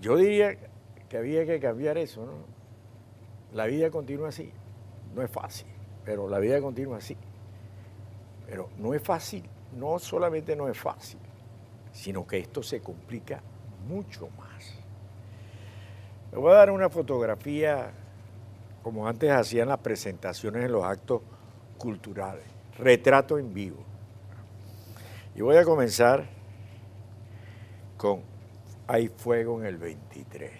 Yo diría que había que cambiar eso, ¿no? La vida continúa así. No es fácil, pero la vida continúa así. Pero no es fácil, no solamente no es fácil, sino que esto se complica mucho más. Le voy a dar una fotografía como antes hacían las presentaciones en los actos culturales, retrato en vivo. Y voy a comenzar con Hay fuego en el 23.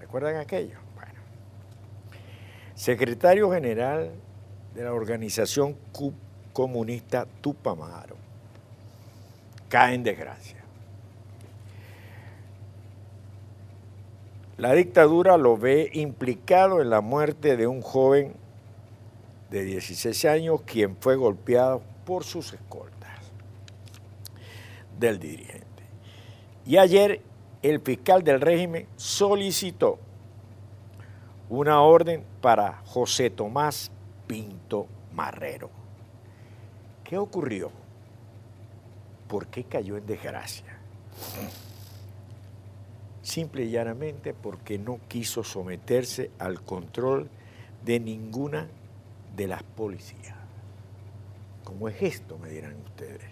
¿Recuerdan aquello? Bueno. Secretario General de la organización comunista Tupamaro cae en desgracia. La dictadura lo ve implicado en la muerte de un joven de 16 años quien fue golpeado por sus escoltas del dirigente. Y ayer el fiscal del régimen solicitó una orden para José Tomás Pinto Marrero. ¿Qué ocurrió? ¿Por qué cayó en desgracia? Simple y llanamente porque no quiso someterse al control de ninguna de las policías. ¿Cómo es esto? Me dirán ustedes.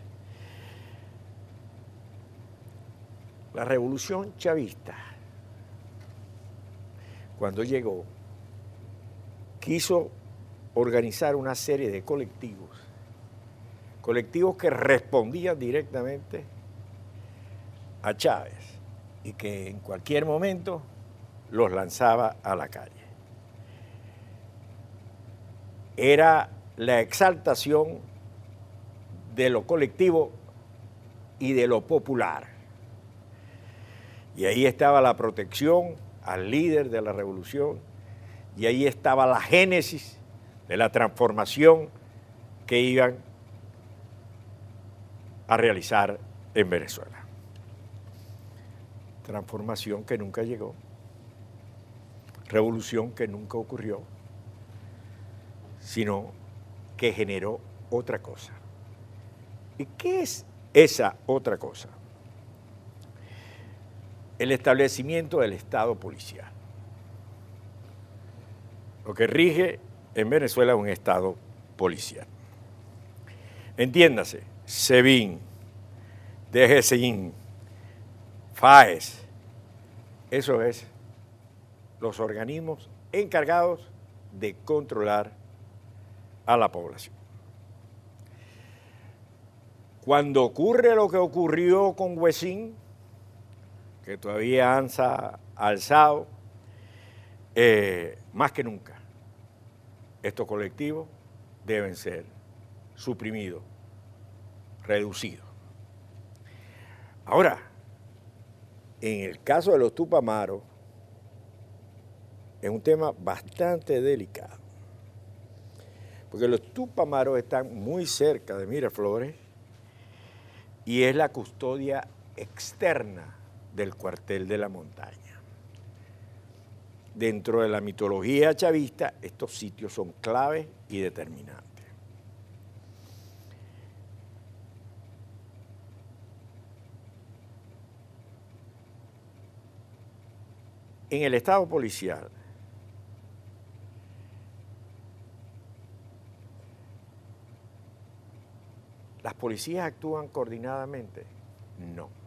La revolución chavista, cuando llegó, quiso organizar una serie de colectivos, colectivos que respondían directamente a Chávez y que en cualquier momento los lanzaba a la calle. Era la exaltación de lo colectivo y de lo popular. Y ahí estaba la protección al líder de la revolución, y ahí estaba la génesis de la transformación que iban a realizar en Venezuela transformación que nunca llegó, revolución que nunca ocurrió, sino que generó otra cosa. ¿Y qué es esa otra cosa? El establecimiento del Estado policial. Lo que rige en Venezuela es un Estado policial. Entiéndase, SEBIN, DGCIN, FAES. Eso es los organismos encargados de controlar a la población. Cuando ocurre lo que ocurrió con Huesín, que todavía han alzado, eh, más que nunca, estos colectivos deben ser suprimidos, reducidos. Ahora, en el caso de los tupamaros, es un tema bastante delicado. Porque los tupamaros están muy cerca de Miraflores y es la custodia externa del cuartel de la montaña. Dentro de la mitología chavista, estos sitios son claves y determinantes. En el Estado policial, ¿las policías actúan coordinadamente? No.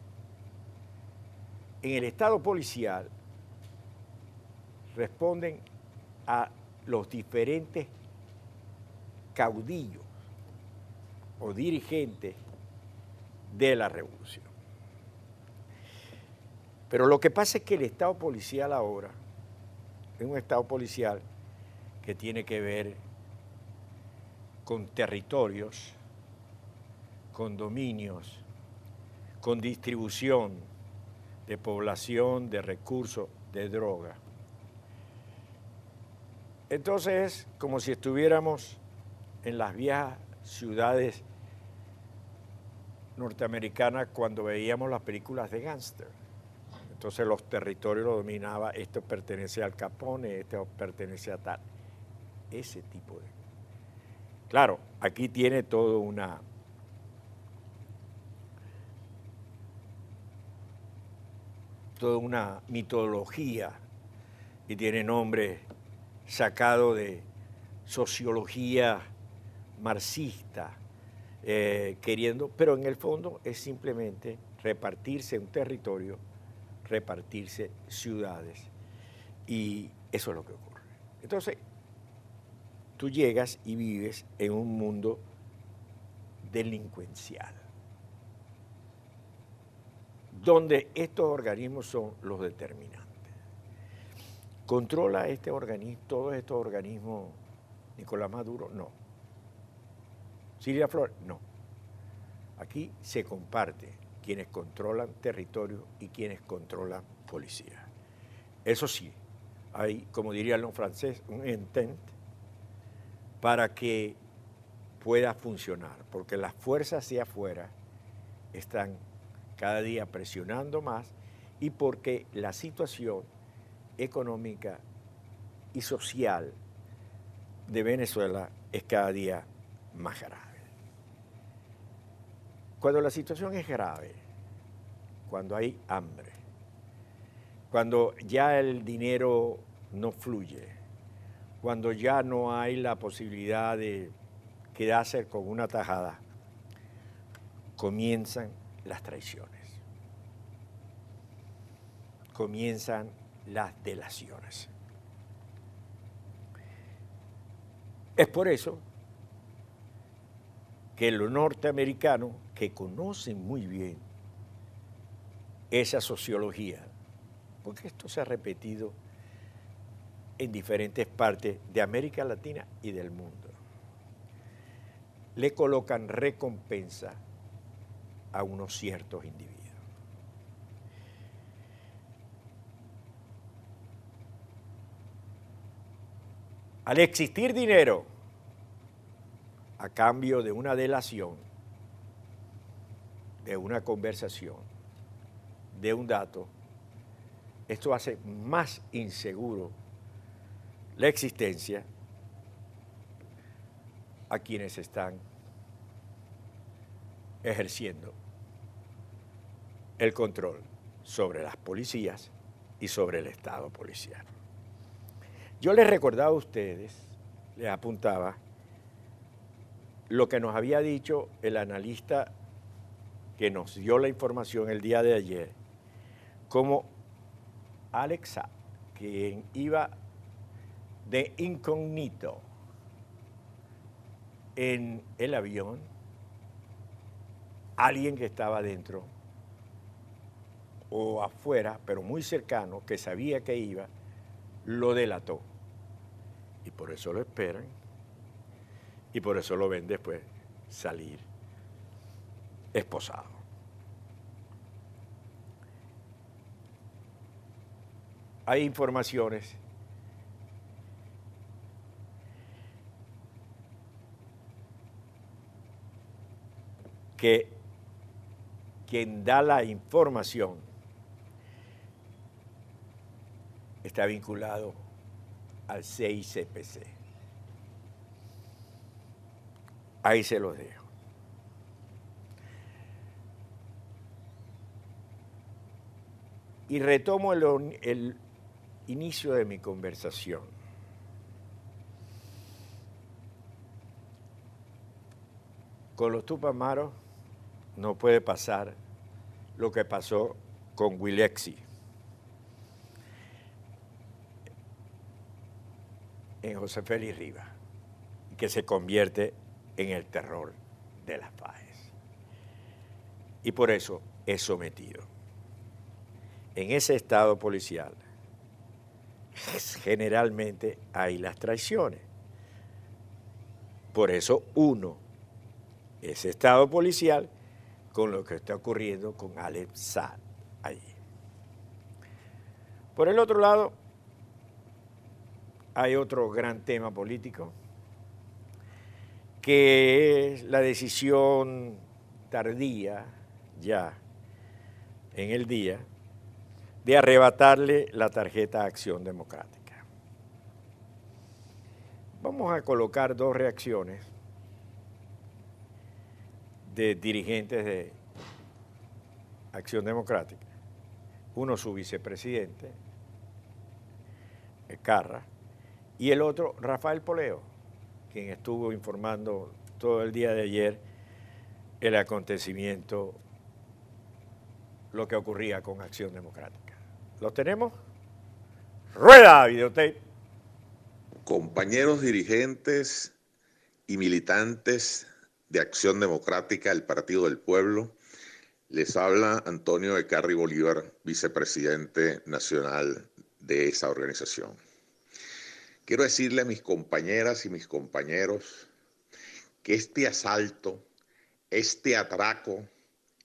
En el Estado policial responden a los diferentes caudillos o dirigentes de la revolución. Pero lo que pasa es que el Estado policial ahora es un Estado policial que tiene que ver con territorios, con dominios, con distribución de población, de recursos, de droga. Entonces es como si estuviéramos en las viejas ciudades norteamericanas cuando veíamos las películas de gángster entonces los territorios los dominaba, esto pertenece al Capone, esto pertenece a tal. Ese tipo de... Claro, aquí tiene todo una... toda una mitología y tiene nombre sacado de sociología marxista, eh, queriendo, pero en el fondo es simplemente repartirse un territorio, repartirse ciudades. Y eso es lo que ocurre. Entonces, tú llegas y vives en un mundo delincuencial, donde estos organismos son los determinantes. ¿Controla este organismo, todos estos organismos Nicolás Maduro? No. Silvia Flores? No. Aquí se comparte quienes controlan territorio y quienes controlan policía. Eso sí, hay, como diría los francés, un intent para que pueda funcionar, porque las fuerzas hacia afuera están cada día presionando más y porque la situación económica y social de Venezuela es cada día más grave. Cuando la situación es grave, cuando hay hambre, cuando ya el dinero no fluye, cuando ya no hay la posibilidad de quedarse con una tajada, comienzan las traiciones, comienzan las delaciones. Es por eso que los norteamericanos, que conocen muy bien esa sociología, porque esto se ha repetido en diferentes partes de América Latina y del mundo, le colocan recompensa a unos ciertos individuos. Al existir dinero a cambio de una delación, de una conversación, de un dato, esto hace más inseguro la existencia a quienes están ejerciendo el control sobre las policías y sobre el Estado policial. Yo les recordaba a ustedes, les apuntaba, lo que nos había dicho el analista que nos dio la información el día de ayer, como Alexa, quien iba de incógnito en el avión, alguien que estaba dentro o afuera, pero muy cercano, que sabía que iba, lo delató. Y por eso lo esperan. Y por eso lo ven después salir esposado. Hay informaciones que quien da la información está vinculado al CICPC. Ahí se los dejo. Y retomo el, el inicio de mi conversación. Con los Tupamaros no puede pasar lo que pasó con Wilexi. En José Félix Rivas, que se convierte en el terror de las FAES. Y por eso es sometido. En ese estado policial generalmente hay las traiciones. Por eso uno, ese estado policial, con lo que está ocurriendo con Alex Saad allí. Por el otro lado, hay otro gran tema político, que es la decisión tardía ya en el día de arrebatarle la tarjeta Acción Democrática. Vamos a colocar dos reacciones de dirigentes de Acción Democrática uno su vicepresidente, Carra, y el otro Rafael Poleo, quien estuvo informando todo el día de ayer el acontecimiento, lo que ocurría con Acción Democrática. ¿Los tenemos? Rueda, videotape. Compañeros dirigentes y militantes de Acción Democrática, el Partido del Pueblo, les habla Antonio de Carri Bolívar, vicepresidente nacional de esa organización. Quiero decirle a mis compañeras y mis compañeros que este asalto, este atraco,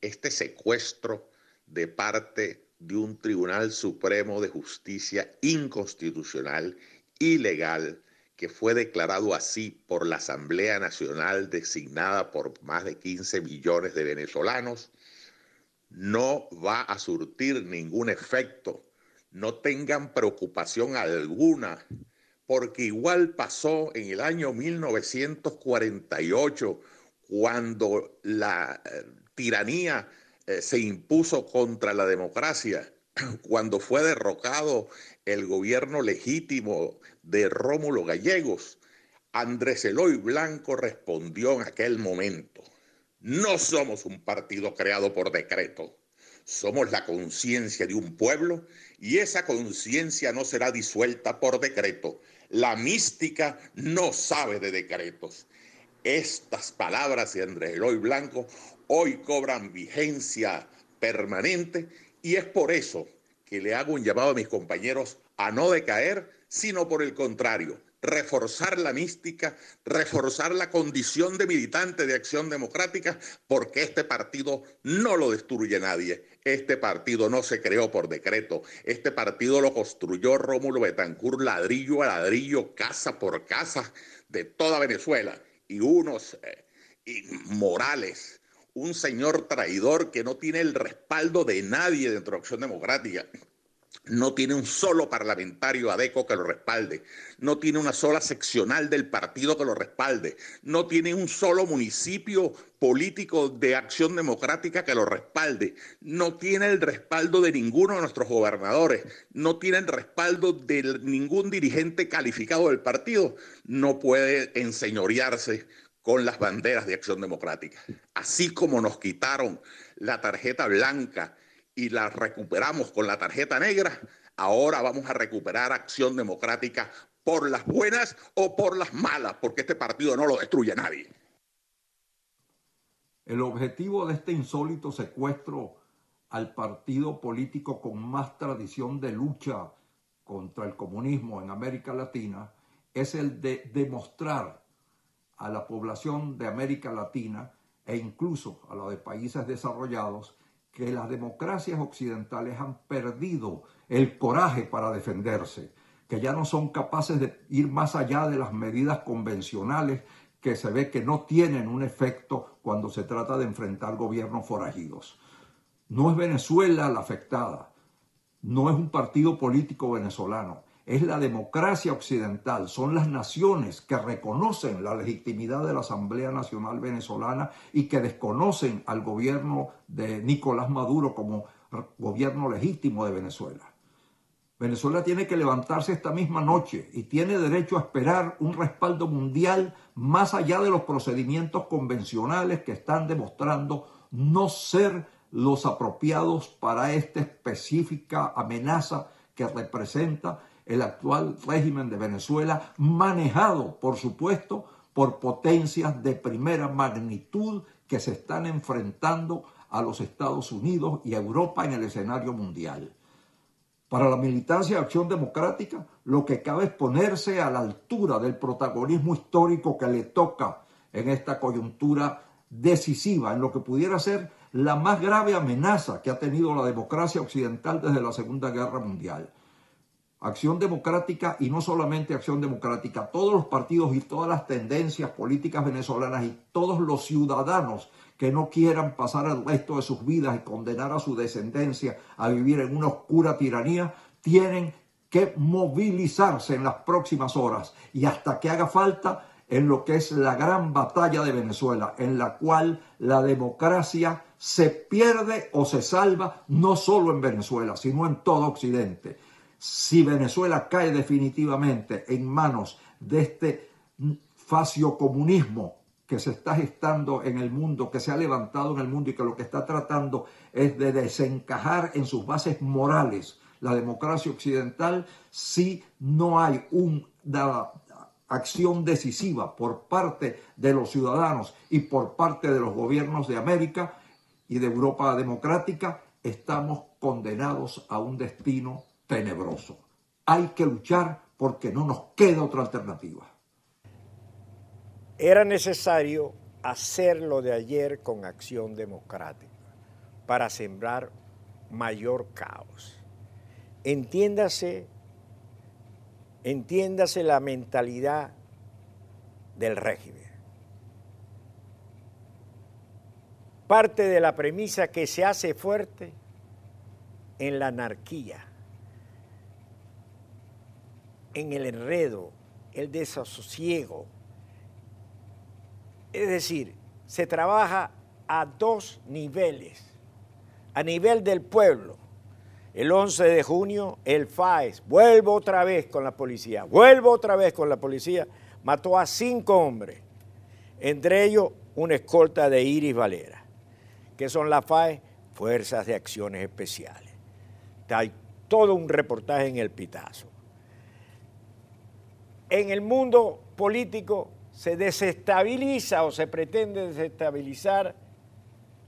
este secuestro de parte de un Tribunal Supremo de Justicia inconstitucional, ilegal, que fue declarado así por la Asamblea Nacional designada por más de 15 millones de venezolanos, no va a surtir ningún efecto. No tengan preocupación alguna porque igual pasó en el año 1948, cuando la eh, tiranía eh, se impuso contra la democracia, cuando fue derrocado el gobierno legítimo de Rómulo Gallegos. Andrés Eloy Blanco respondió en aquel momento, no somos un partido creado por decreto, somos la conciencia de un pueblo y esa conciencia no será disuelta por decreto. La mística no sabe de decretos. Estas palabras de Andrés Eloy Blanco hoy cobran vigencia permanente y es por eso que le hago un llamado a mis compañeros a no decaer, sino por el contrario, reforzar la mística, reforzar la condición de militante de acción democrática, porque este partido no lo destruye nadie. Este partido no se creó por decreto. Este partido lo construyó Rómulo Betancourt ladrillo a ladrillo, casa por casa de toda Venezuela. Y unos eh, morales, un señor traidor que no tiene el respaldo de nadie dentro de Acción Democrática no tiene un solo parlamentario adeco que lo respalde, no tiene una sola seccional del partido que lo respalde, no tiene un solo municipio político de acción democrática que lo respalde, no tiene el respaldo de ninguno de nuestros gobernadores, no tiene el respaldo de ningún dirigente calificado del partido, no puede enseñorearse con las banderas de acción democrática. Así como nos quitaron la tarjeta blanca, y la recuperamos con la tarjeta negra, ahora vamos a recuperar acción democrática por las buenas o por las malas, porque este partido no lo destruye nadie. El objetivo de este insólito secuestro al partido político con más tradición de lucha contra el comunismo en América Latina es el de demostrar a la población de América Latina e incluso a la de países desarrollados que las democracias occidentales han perdido el coraje para defenderse, que ya no son capaces de ir más allá de las medidas convencionales que se ve que no tienen un efecto cuando se trata de enfrentar gobiernos forajidos. No es Venezuela la afectada, no es un partido político venezolano, es la democracia occidental, son las naciones que reconocen la legitimidad de la Asamblea Nacional Venezolana y que desconocen al gobierno de Nicolás Maduro como gobierno legítimo de Venezuela. Venezuela tiene que levantarse esta misma noche y tiene derecho a esperar un respaldo mundial más allá de los procedimientos convencionales que están demostrando no ser los apropiados para esta específica amenaza que representa el actual régimen de Venezuela, manejado, por supuesto, por potencias de primera magnitud que se están enfrentando a los Estados Unidos y a Europa en el escenario mundial. Para la militancia de acción democrática, lo que cabe es ponerse a la altura del protagonismo histórico que le toca en esta coyuntura decisiva, en lo que pudiera ser la más grave amenaza que ha tenido la democracia occidental desde la Segunda Guerra Mundial. Acción Democrática y no solamente Acción Democrática, todos los partidos y todas las tendencias políticas venezolanas y todos los ciudadanos que no quieran pasar el resto de sus vidas y condenar a su descendencia a vivir en una oscura tiranía, tienen que movilizarse en las próximas horas y hasta que haga falta en lo que es la gran batalla de Venezuela, en la cual la democracia se pierde o se salva no solo en Venezuela, sino en todo Occidente. Si Venezuela cae definitivamente en manos de este facio comunismo que se está gestando en el mundo, que se ha levantado en el mundo y que lo que está tratando es de desencajar en sus bases morales la democracia occidental, si no hay una acción decisiva por parte de los ciudadanos y por parte de los gobiernos de América, y de Europa democrática, estamos condenados a un destino tenebroso. Hay que luchar porque no nos queda otra alternativa. Era necesario hacerlo de ayer con acción democrática para sembrar mayor caos. Entiéndase, entiéndase la mentalidad del régimen. parte de la premisa que se hace fuerte en la anarquía, en el enredo, el desasosiego. Es decir, se trabaja a dos niveles. A nivel del pueblo, el 11 de junio, el FAES, vuelvo otra vez con la policía, vuelvo otra vez con la policía, mató a cinco hombres, entre ellos una escolta de Iris Valera. ¿Qué son las FAE? Fuerzas de Acciones Especiales. Hay todo un reportaje en el Pitazo. En el mundo político se desestabiliza o se pretende desestabilizar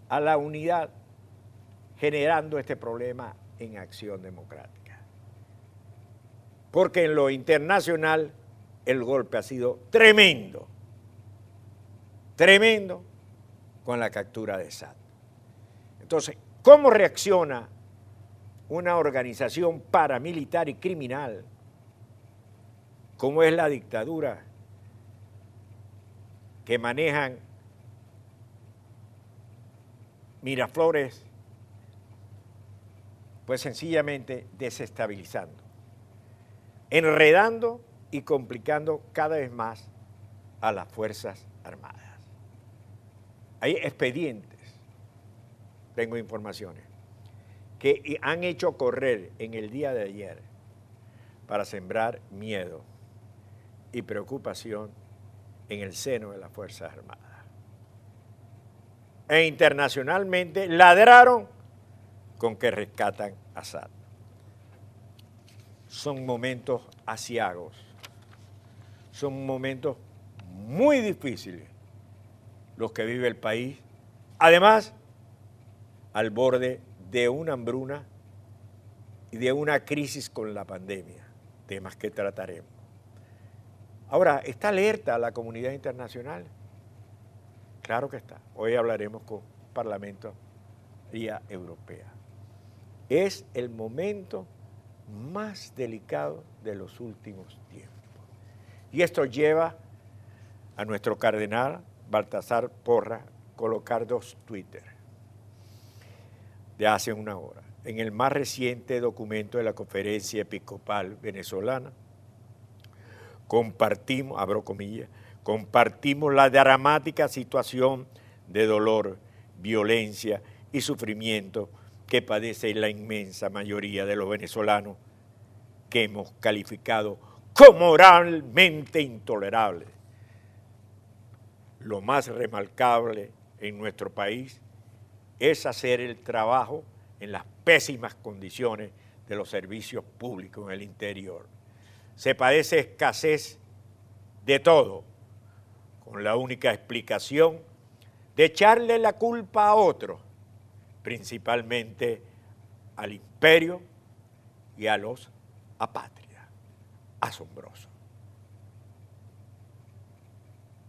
a la unidad generando este problema en acción democrática. Porque en lo internacional el golpe ha sido tremendo, tremendo con la captura de Sad. Entonces, ¿cómo reacciona una organización paramilitar y criminal como es la dictadura que manejan Miraflores? Pues sencillamente desestabilizando, enredando y complicando cada vez más a las Fuerzas Armadas. Hay expedientes tengo informaciones, que han hecho correr en el día de ayer para sembrar miedo y preocupación en el seno de las Fuerzas Armadas. E internacionalmente ladraron con que rescatan a Assad. Son momentos asiagos, son momentos muy difíciles los que vive el país. Además, al borde de una hambruna y de una crisis con la pandemia, temas que trataremos. Ahora, ¿está alerta la comunidad internacional? Claro que está. Hoy hablaremos con Parlamento Parlamentaria Europea. Es el momento más delicado de los últimos tiempos. Y esto lleva a nuestro cardenal Baltasar Porra colocar dos Twitter de hace una hora. En el más reciente documento de la Conferencia Episcopal Venezolana, compartimos, abro comillas, compartimos la dramática situación de dolor, violencia y sufrimiento que padece la inmensa mayoría de los venezolanos que hemos calificado como moralmente intolerables. Lo más remarcable en nuestro país es hacer el trabajo en las pésimas condiciones de los servicios públicos en el interior. Se padece escasez de todo, con la única explicación de echarle la culpa a otros, principalmente al imperio y a los apátridas. Asombroso.